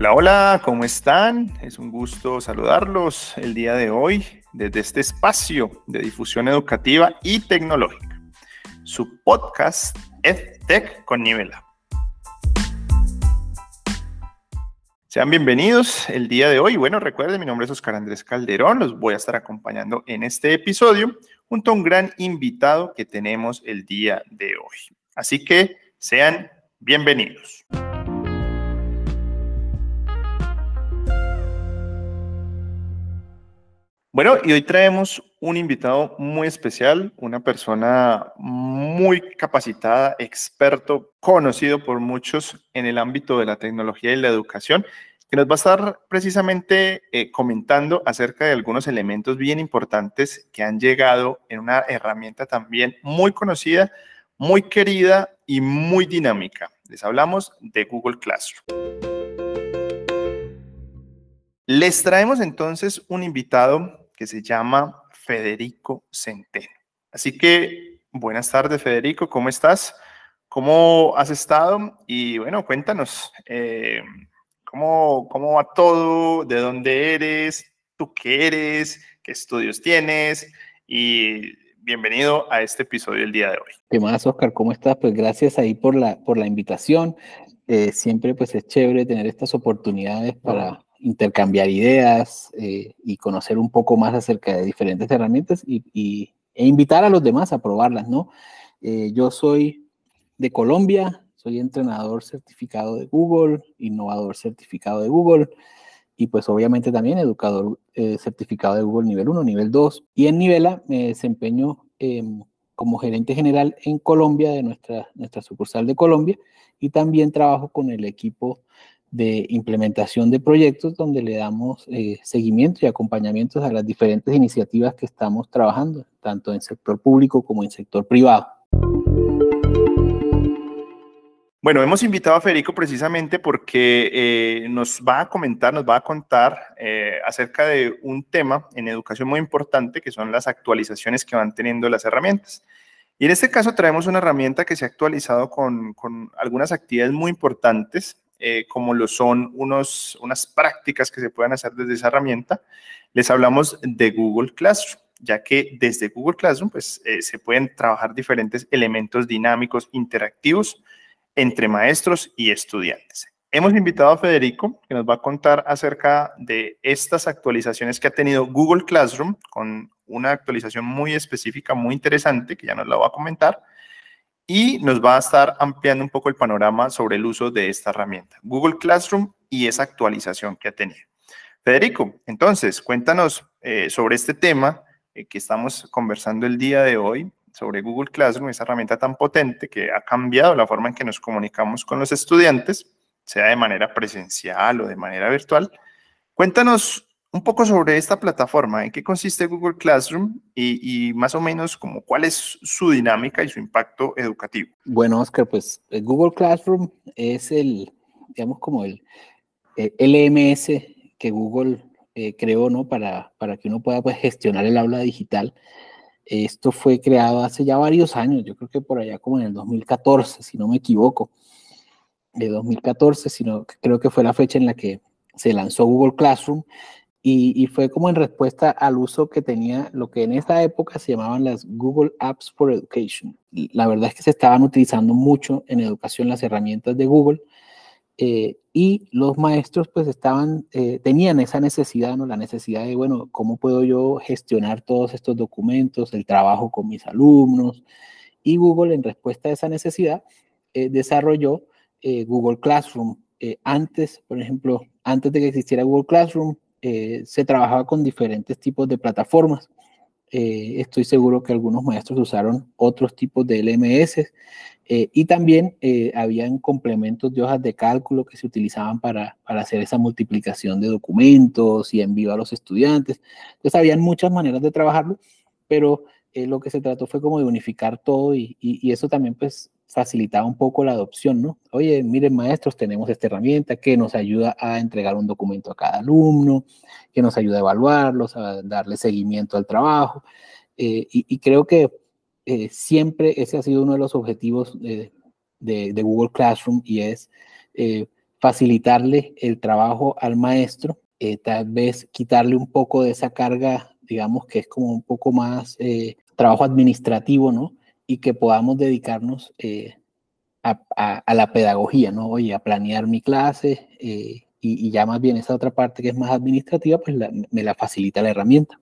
Hola, hola, ¿cómo están? Es un gusto saludarlos el día de hoy desde este espacio de difusión educativa y tecnológica, su podcast EdTech con Nivela. Sean bienvenidos el día de hoy. Bueno, recuerden, mi nombre es Oscar Andrés Calderón, los voy a estar acompañando en este episodio junto a un gran invitado que tenemos el día de hoy. Así que sean bienvenidos. Bueno, y hoy traemos un invitado muy especial, una persona muy capacitada, experto, conocido por muchos en el ámbito de la tecnología y la educación, que nos va a estar precisamente eh, comentando acerca de algunos elementos bien importantes que han llegado en una herramienta también muy conocida, muy querida y muy dinámica. Les hablamos de Google Classroom. Les traemos entonces un invitado que se llama Federico Centeno. Así que buenas tardes, Federico, ¿cómo estás? ¿Cómo has estado? Y bueno, cuéntanos, eh, ¿cómo, ¿cómo va todo? ¿De dónde eres? ¿Tú qué eres? ¿Qué estudios tienes? Y bienvenido a este episodio del día de hoy. ¿Qué más, Oscar? ¿Cómo estás? Pues gracias ahí por la, por la invitación. Eh, siempre pues es chévere tener estas oportunidades para intercambiar ideas eh, y conocer un poco más acerca de diferentes herramientas y, e invitar a los demás a probarlas, ¿no? Eh, yo soy de Colombia, soy entrenador certificado de Google, innovador certificado de Google y pues obviamente también educador eh, certificado de Google nivel 1, nivel 2. Y en Nivela me desempeño em, como gerente general en Colombia de nuestra, nuestra sucursal de Colombia y también trabajo con el equipo de implementación de proyectos donde le damos eh, seguimiento y acompañamientos a las diferentes iniciativas que estamos trabajando, tanto en sector público como en sector privado. Bueno, hemos invitado a Federico precisamente porque eh, nos va a comentar, nos va a contar eh, acerca de un tema en educación muy importante que son las actualizaciones que van teniendo las herramientas. Y en este caso traemos una herramienta que se ha actualizado con, con algunas actividades muy importantes eh, como lo son unos, unas prácticas que se pueden hacer desde esa herramienta, les hablamos de Google Classroom, ya que desde Google Classroom pues, eh, se pueden trabajar diferentes elementos dinámicos, interactivos entre maestros y estudiantes. Hemos invitado a Federico, que nos va a contar acerca de estas actualizaciones que ha tenido Google Classroom, con una actualización muy específica, muy interesante, que ya nos la va a comentar, y nos va a estar ampliando un poco el panorama sobre el uso de esta herramienta, Google Classroom y esa actualización que ha tenido. Federico, entonces, cuéntanos eh, sobre este tema eh, que estamos conversando el día de hoy, sobre Google Classroom, esa herramienta tan potente que ha cambiado la forma en que nos comunicamos con los estudiantes, sea de manera presencial o de manera virtual. Cuéntanos un poco sobre esta plataforma, en qué consiste Google Classroom y, más o menos como cuál es su dinámica y su impacto educativo. Bueno, Oscar, pues eh, Google Classroom es el, digamos, como el, eh, LMS que Google eh, creó, ¿no? Para, para que uno pueda pues, gestionar el aula digital. Esto fue creado hace ya varios años, yo creo que por allá como en el 2014, si no me equivoco. De 2014, sino creo que fue la fecha en la que se lanzó Google Classroom y, fue como en respuesta al uso que tenía lo que en esa época se llamaban las Google Apps for Education. La verdad es que se estaban utilizando mucho en educación las herramientas de Google eh, y los maestros pues estaban, eh, tenían esa necesidad, ¿no? La necesidad de, bueno, ¿cómo puedo yo gestionar todos estos documentos, el trabajo con mis alumnos? Y Google en respuesta a esa necesidad eh, desarrolló Google Classroom. antes, por ejemplo, antes de que existiera Google Classroom, eh, se trabajaba con diferentes tipos de plataformas. Eh, estoy seguro que algunos maestros usaron otros tipos de LMS eh, y también habían complementos de hojas de cálculo que se utilizaban para, para, hacer esa multiplicación de documentos y envío a los estudiantes. Entonces, habían muchas maneras de trabajarlo, pero lo que se trató fue como de unificar todo y, y eso también pues facilitaba un poco la adopción, ¿no? Oye, miren maestros, tenemos esta herramienta que nos ayuda a entregar un documento a cada alumno, que nos ayuda a evaluarlos, a darle seguimiento al trabajo. Eh, y, creo que eh, siempre ese ha sido uno de los objetivos de, Google Classroom y es eh, facilitarle el trabajo al maestro, eh, tal vez quitarle un poco de esa carga, digamos que es como un poco más eh, trabajo administrativo, ¿no? Y que podamos dedicarnos eh, a, la pedagogía, ¿no? Oye, a planear mi clase y, y, ya más bien esa otra parte que es más administrativa, pues me la facilita la herramienta.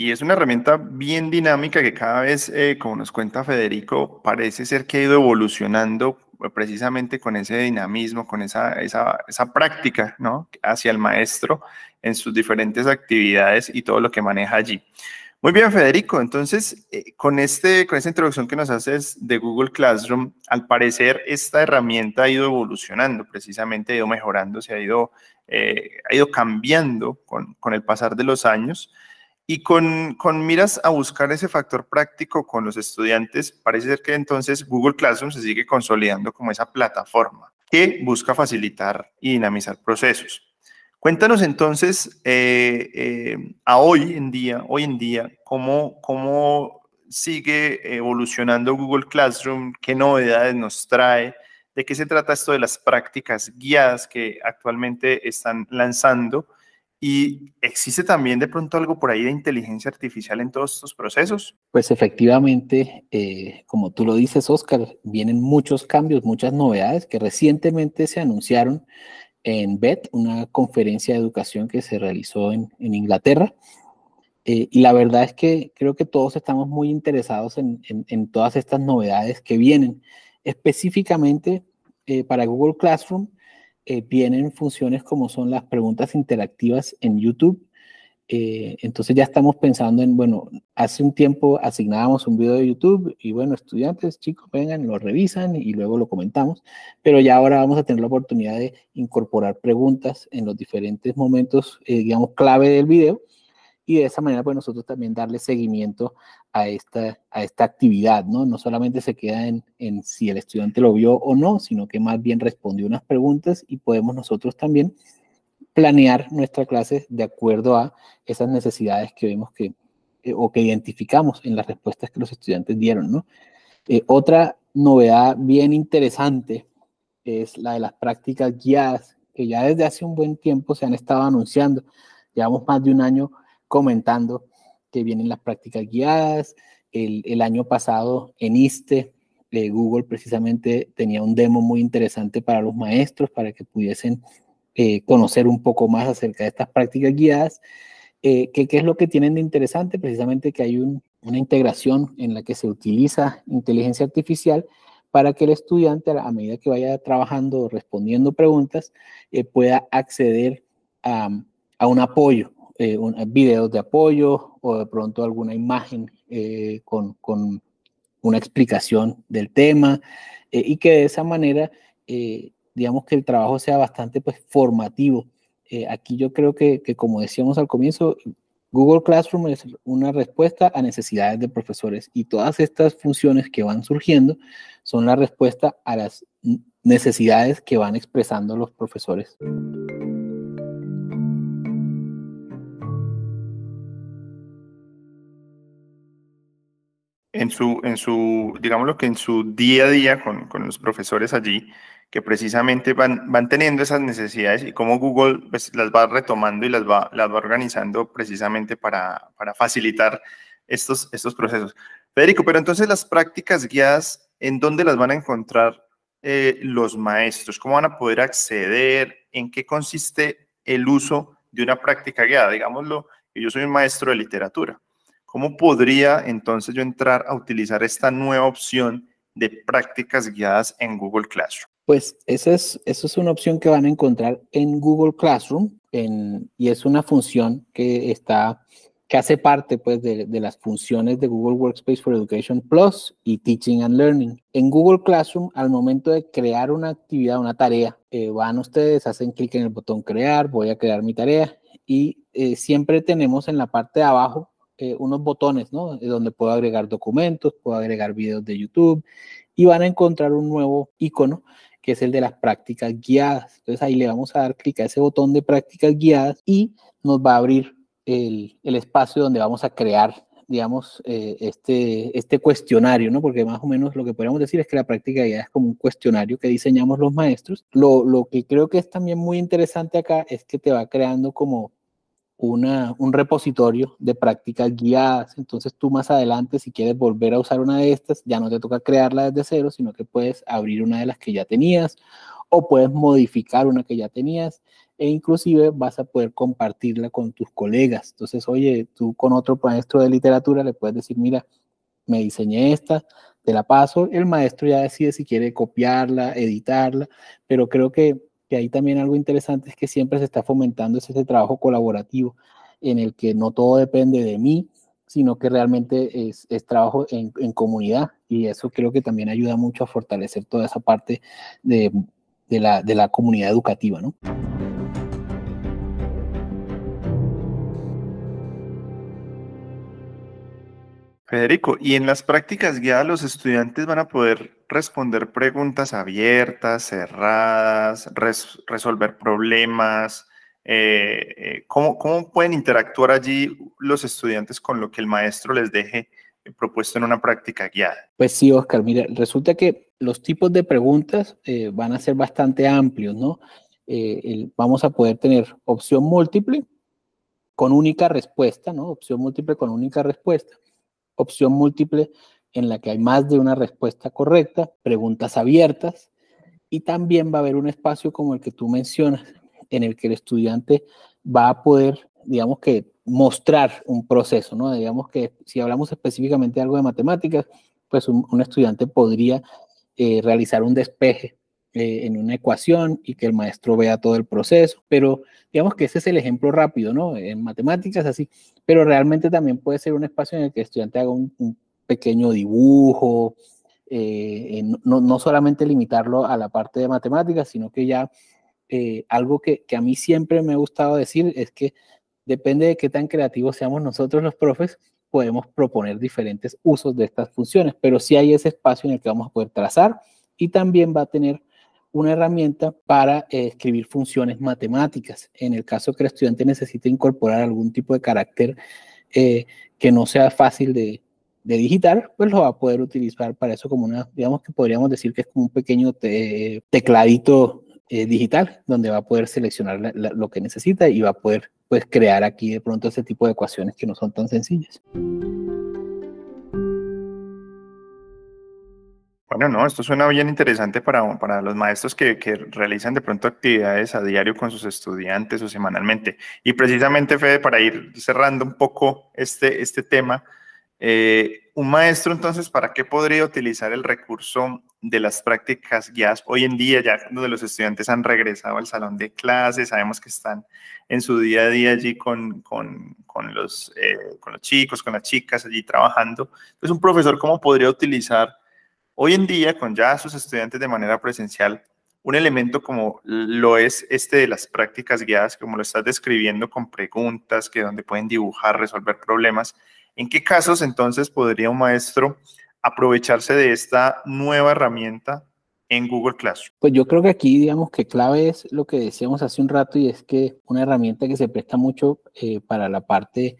Y es una herramienta bien dinámica que cada vez, eh, como nos cuenta Federico, parece ser que ha ido evolucionando eh, precisamente con ese dinamismo, con esa, esa, esa práctica ¿no? hacia el maestro en sus diferentes actividades y todo lo que maneja allí. Muy bien, Federico. Entonces, eh, con, este, con esta introducción que nos haces de Google Classroom, al parecer esta herramienta ha ido evolucionando, precisamente ha ido mejorando, se ha ido, ha ido cambiando con, con el pasar de los años. Y con, con, miras a buscar ese factor práctico con los estudiantes, parece ser que entonces Google Classroom se sigue consolidando como esa plataforma que busca facilitar y dinamizar procesos. Cuéntanos entonces eh, eh, a hoy en día, hoy en día, cómo, cómo sigue evolucionando Google Classroom, qué novedades nos trae, de qué se trata esto de las prácticas guiadas que actualmente están lanzando ¿Y existe también de pronto algo por ahí de inteligencia artificial en todos estos procesos? Pues efectivamente, eh, como tú lo dices, Oscar, vienen muchos cambios, muchas novedades que recientemente se anunciaron en BET, una conferencia de educación que se realizó en, Inglaterra. Eh, y la verdad es que creo que todos estamos muy interesados en, todas estas novedades que vienen. Específicamente eh, para Google Classroom, eh, vienen funciones como son las preguntas interactivas en YouTube. Eh, entonces ya estamos pensando en, bueno, hace un tiempo asignábamos un video de YouTube y bueno, estudiantes, chicos, vengan, lo revisan y luego lo comentamos, pero ya ahora vamos a tener la oportunidad de incorporar preguntas en los diferentes momentos, eh, digamos, clave del video y de esa manera pues nosotros también darle seguimiento a esta, a esta actividad, ¿no? No solamente se queda en, en si el estudiante lo vio o no, sino que más bien respondió unas preguntas y podemos nosotros también planear nuestra clase de acuerdo a esas necesidades que vemos que, eh, o que identificamos en las respuestas que los estudiantes dieron, ¿no? Eh, otra novedad bien interesante es la de las prácticas guiadas, que ya desde hace un buen tiempo se han estado anunciando. Llevamos más de un año comentando que vienen las prácticas guiadas. El, año pasado en ISTE, eh, Google precisamente tenía un demo muy interesante para los maestros, para que pudiesen eh, conocer un poco más acerca de estas prácticas guiadas. Eh, ¿qué, es lo que tienen de interesante? Precisamente que hay una integración en la que se utiliza inteligencia artificial para que el estudiante, a medida que vaya trabajando, respondiendo preguntas, pueda acceder a, a un apoyo, eh, videos de apoyo o de pronto alguna imagen eh, con, con, una explicación del tema eh, y que de esa manera, digamos que el trabajo sea bastante pues, formativo. aquí yo creo que, que, como decíamos al comienzo, Google Classroom es una respuesta a necesidades de profesores y todas estas funciones que van surgiendo son la respuesta a las necesidades que van expresando los profesores. en su, en su, digámoslo que en su día a día con, con los profesores allí, que precisamente van, van teniendo esas necesidades y cómo Google pues, las va retomando y las va, organizando precisamente para, facilitar estos, procesos. Federico, pero entonces las prácticas guiadas, ¿en dónde las van a encontrar eh, los maestros? ¿Cómo van a poder acceder? ¿En qué consiste el uso de una práctica guiada? Digámoslo, yo soy un maestro de literatura ¿Cómo podría entonces yo entrar a utilizar esta nueva opción de prácticas guiadas en Google Classroom? Pues esa es, esa es una opción que van a encontrar en Google Classroom y es una función que está que hace parte pues de, las funciones de Google Workspace for Education Plus y Teaching and Learning. En Google Classroom, al momento de crear una actividad, una tarea, eh, van ustedes, hacen clic en el botón crear, voy a crear mi tarea y eh, siempre tenemos en la parte de abajo eh, unos botones, ¿no? Donde puedo agregar documentos, puedo agregar videos de YouTube y van a encontrar un nuevo icono que es el de las prácticas guiadas. Entonces ahí le vamos a dar clic a ese botón de prácticas guiadas y nos va a abrir el, el espacio donde vamos a crear digamos, eh, este, este cuestionario, ¿no? Porque más o menos lo que podríamos decir es que la práctica ya es como un cuestionario que diseñamos los maestros. Lo, lo que creo que es también muy interesante acá es que te va creando como una, un repositorio de prácticas guiadas. Entonces tú más adelante, si quieres volver a usar una de estas, ya no te toca crearla desde cero, sino que puedes abrir una de las que ya tenías o puedes modificar una que ya tenías e inclusive vas a poder compartirla con tus colegas. Entonces, oye, tú con otro maestro de literatura le puedes decir, mira, me diseñé esta, te la paso, el maestro ya decide si quiere copiarla, editarla, pero creo que, que ahí también algo interesante es que siempre se está fomentando ese, trabajo colaborativo en el que no todo depende de mí, sino que realmente es, trabajo en, comunidad y eso creo que también ayuda mucho a fortalecer toda esa parte de, de, la, de la comunidad educativa, ¿no? Federico, y en las prácticas guiadas los estudiantes van a poder responder preguntas abiertas, cerradas, resolver problemas. Eh, eh, ¿cómo, ¿Cómo pueden interactuar allí los estudiantes con lo que el maestro les deje propuesto en una práctica guiada? Pues sí, Oscar, mira, resulta que los tipos de preguntas eh, van a ser bastante amplios, ¿no? vamos a poder tener opción múltiple con única respuesta, ¿no? Opción múltiple con única respuesta opción múltiple en la que hay más de una respuesta correcta, preguntas abiertas y también va a haber un espacio como el que tú mencionas, en el que el estudiante va a poder, digamos que, mostrar un proceso, ¿no? Digamos que si hablamos específicamente de algo de matemáticas, pues un, estudiante podría eh, realizar un despeje eh, en una ecuación y que el maestro vea todo el proceso, pero digamos que ese es el ejemplo rápido, ¿no? En matemáticas así, pero realmente también puede ser un espacio en el que el estudiante haga un, pequeño dibujo, eh, no, no, solamente limitarlo a la parte de matemáticas, sino que ya eh, algo que, que, a mí siempre me ha gustado decir es que depende de qué tan creativos seamos nosotros los profes, podemos proponer diferentes usos de estas funciones, pero sí hay ese espacio en el que vamos a poder trazar y también va a tener una herramienta para eh, escribir funciones matemáticas. En el caso que el estudiante necesite incorporar algún tipo de carácter eh, que no sea fácil de, de, digitar, pues lo va a poder utilizar para eso como una, digamos que podríamos decir que es como un pequeño tecladito eh, digital, donde va a poder seleccionar lo que necesita y va a poder pues, crear aquí de pronto ese tipo de ecuaciones que no son tan sencillas. Bueno, no, esto suena bien interesante para, para los maestros que, que, realizan de pronto actividades a diario con sus estudiantes o semanalmente. Y precisamente, Fede, para ir cerrando un poco este, este tema, eh, un maestro entonces, ¿para qué podría utilizar el recurso de las prácticas guiadas hoy en día, ya donde los estudiantes han regresado al salón de clases, sabemos que están en su día a día allí con, con, con los, eh, con los chicos, con las chicas allí trabajando? Entonces, un profesor, ¿cómo podría utilizar Hoy en día, con ya sus estudiantes de manera presencial, un elemento como lo es este de las prácticas guiadas, como lo estás describiendo con preguntas, que donde pueden dibujar, resolver problemas, ¿en qué casos entonces podría un maestro aprovecharse de esta nueva herramienta en Google Classroom? Pues yo creo que aquí, digamos que clave es lo que decíamos hace un rato y es que una herramienta que se presta mucho eh, para la parte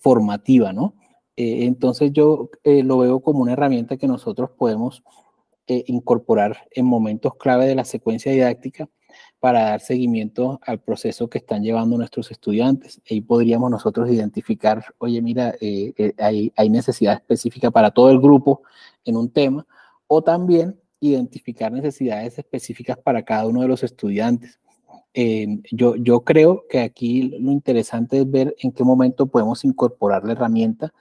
formativa, ¿no? Eh, entonces yo eh, lo veo como una herramienta que nosotros podemos eh, incorporar en momentos clave de la secuencia didáctica para dar seguimiento al proceso que están llevando nuestros estudiantes. Ahí podríamos nosotros identificar, oye, mira, hay, hay necesidad específica para todo el grupo en un tema, o también identificar necesidades específicas para cada uno de los estudiantes. yo, yo creo que aquí lo interesante es ver en qué momento podemos incorporar la herramienta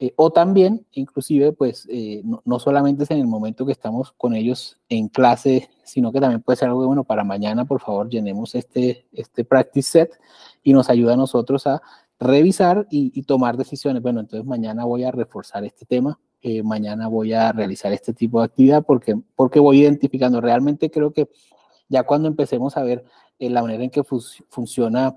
eh, o también, inclusive, pues eh, no, solamente es en el momento que estamos con ellos en clase, sino que también puede ser algo bueno para mañana, por favor, llenemos este, este practice set y nos ayuda a nosotros a revisar y, tomar decisiones. Bueno, entonces mañana voy a reforzar este tema, eh, mañana voy a realizar este tipo de actividad porque, porque voy identificando. Realmente creo que ya cuando empecemos a ver la manera en que funciona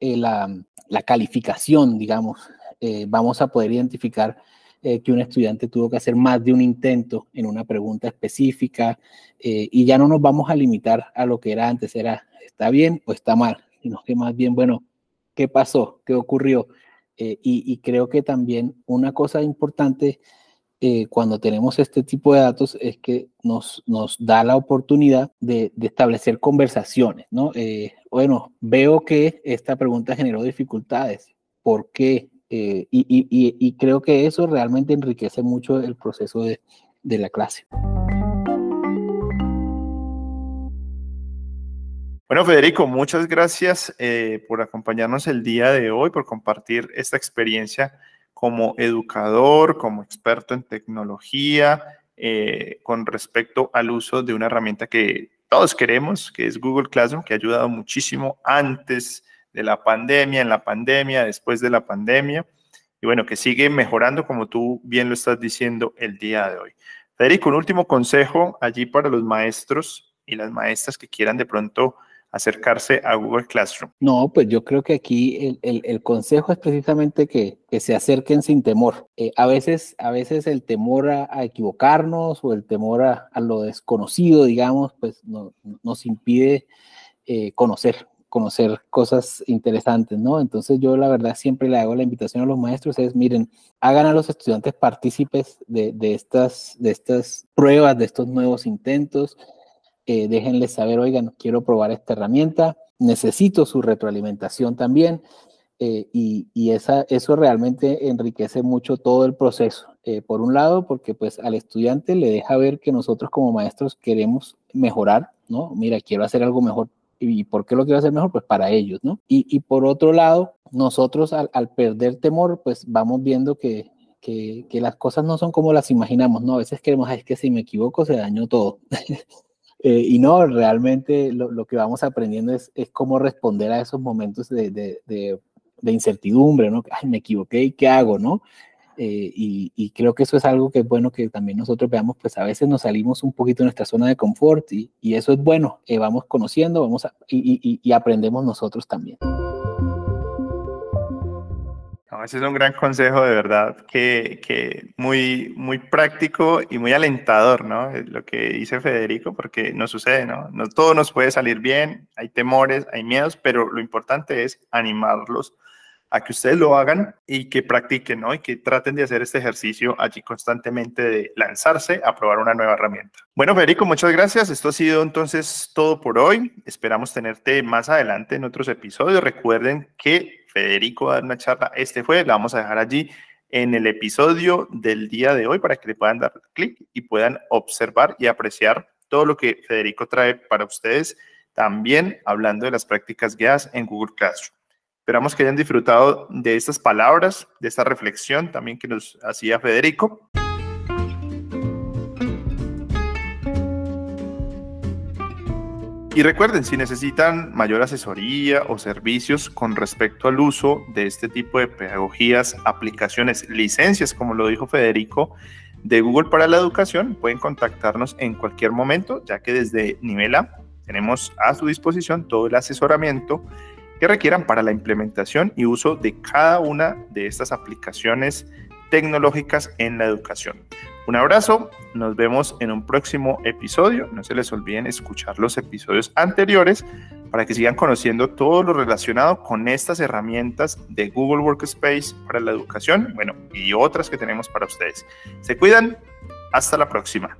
la, la calificación, digamos, eh, vamos a poder identificar eh, que un estudiante tuvo que hacer más de un intento en una pregunta específica eh, y ya no nos vamos a limitar a lo que era antes, era está bien o está mal, sino que más bien, bueno, ¿qué pasó? ¿Qué ocurrió? y, creo que también una cosa importante cuando tenemos este tipo de datos es que nos, nos da la oportunidad de, de establecer conversaciones, ¿no? Bueno, veo que esta pregunta generó dificultades. ¿Por qué? Eh, y, creo que eso realmente enriquece mucho el proceso de, la clase. Bueno, Federico, muchas gracias por acompañarnos el día de hoy, por compartir esta experiencia como educador, como experto en tecnología, eh, con respecto al uso de una herramienta que todos queremos, que es Google Classroom, que ha ayudado muchísimo antes de la pandemia, en la pandemia, después de la pandemia, y bueno, que sigue mejorando como tú bien lo estás diciendo el día de hoy. Federico, un último consejo allí para los maestros y las maestras que quieran de pronto acercarse a Google Classroom? No, pues yo creo que aquí el, consejo es precisamente que, se acerquen sin temor. Eh, a, veces, a veces el temor a, equivocarnos o el temor a, lo desconocido, digamos, pues nos impide eh, conocer conocer cosas interesantes, ¿no? Entonces yo la verdad siempre le hago la invitación a los maestros es, miren, hagan a los estudiantes partícipes de, estas, de estas pruebas, de estos nuevos intentos, eh, déjenles saber, oigan, quiero probar esta herramienta, necesito su retroalimentación también. Eh, y, eso realmente enriquece mucho todo el proceso. Eh, por un lado, porque pues al estudiante le deja ver que nosotros como maestros queremos mejorar, ¿no? Mira, quiero hacer algo mejor. ¿Y por qué lo quiero hacer mejor? Pues para ellos, ¿no? Y, por otro lado, nosotros al, perder temor, pues vamos viendo que, que, que, las cosas no son como las imaginamos, ¿no? A veces queremos, es que si me equivoco se dañó todo. Eh, y no, realmente lo, lo, que vamos aprendiendo es, es, cómo responder a esos momentos de, de, de, incertidumbre, ¿no? Ay, me equivoqué, ¿qué hago, no? Eh, y, y, creo que eso es algo que es bueno que también nosotros veamos, pues a veces nos salimos un poquito de nuestra zona de confort y, y eso es bueno, eh, vamos conociendo, vamos y, y aprendemos nosotros también ese es un gran consejo de verdad, que, que, muy, muy práctico y muy alentador, ¿no? Lo que dice Federico, porque no sucede, ¿no? No todo nos puede salir bien, hay temores, hay miedos, pero lo importante es animarlos a que ustedes lo hagan y que practiquen, ¿no? Y que traten de hacer este ejercicio allí constantemente de lanzarse a probar una nueva herramienta. Bueno, Federico, muchas gracias. Esto ha sido entonces todo por hoy. Esperamos tenerte más adelante en otros episodios. Recuerden que Federico va a dar una charla este fue, la vamos a dejar allí en el episodio del día de hoy para que le puedan dar clic y puedan observar y apreciar todo lo que Federico trae para ustedes, también hablando de las prácticas guiadas en Google Classroom. Esperamos que hayan disfrutado de estas palabras, de esta reflexión también que nos hacía Federico. Y recuerden, si necesitan mayor asesoría o servicios con respecto al uso de este tipo de pedagogías, aplicaciones, licencias, como lo dijo Federico, de Google para la educación, pueden contactarnos en cualquier momento, ya que desde nivel A tenemos a su disposición todo el asesoramiento que requieran para la implementación y uso de cada una de estas aplicaciones tecnológicas en la educación. Un abrazo, nos vemos en un próximo episodio. No se les olviden escuchar los episodios anteriores para que sigan conociendo todo lo relacionado con estas herramientas de Google Workspace para la educación, bueno, y otras que tenemos para ustedes. Se cuidan, hasta la próxima.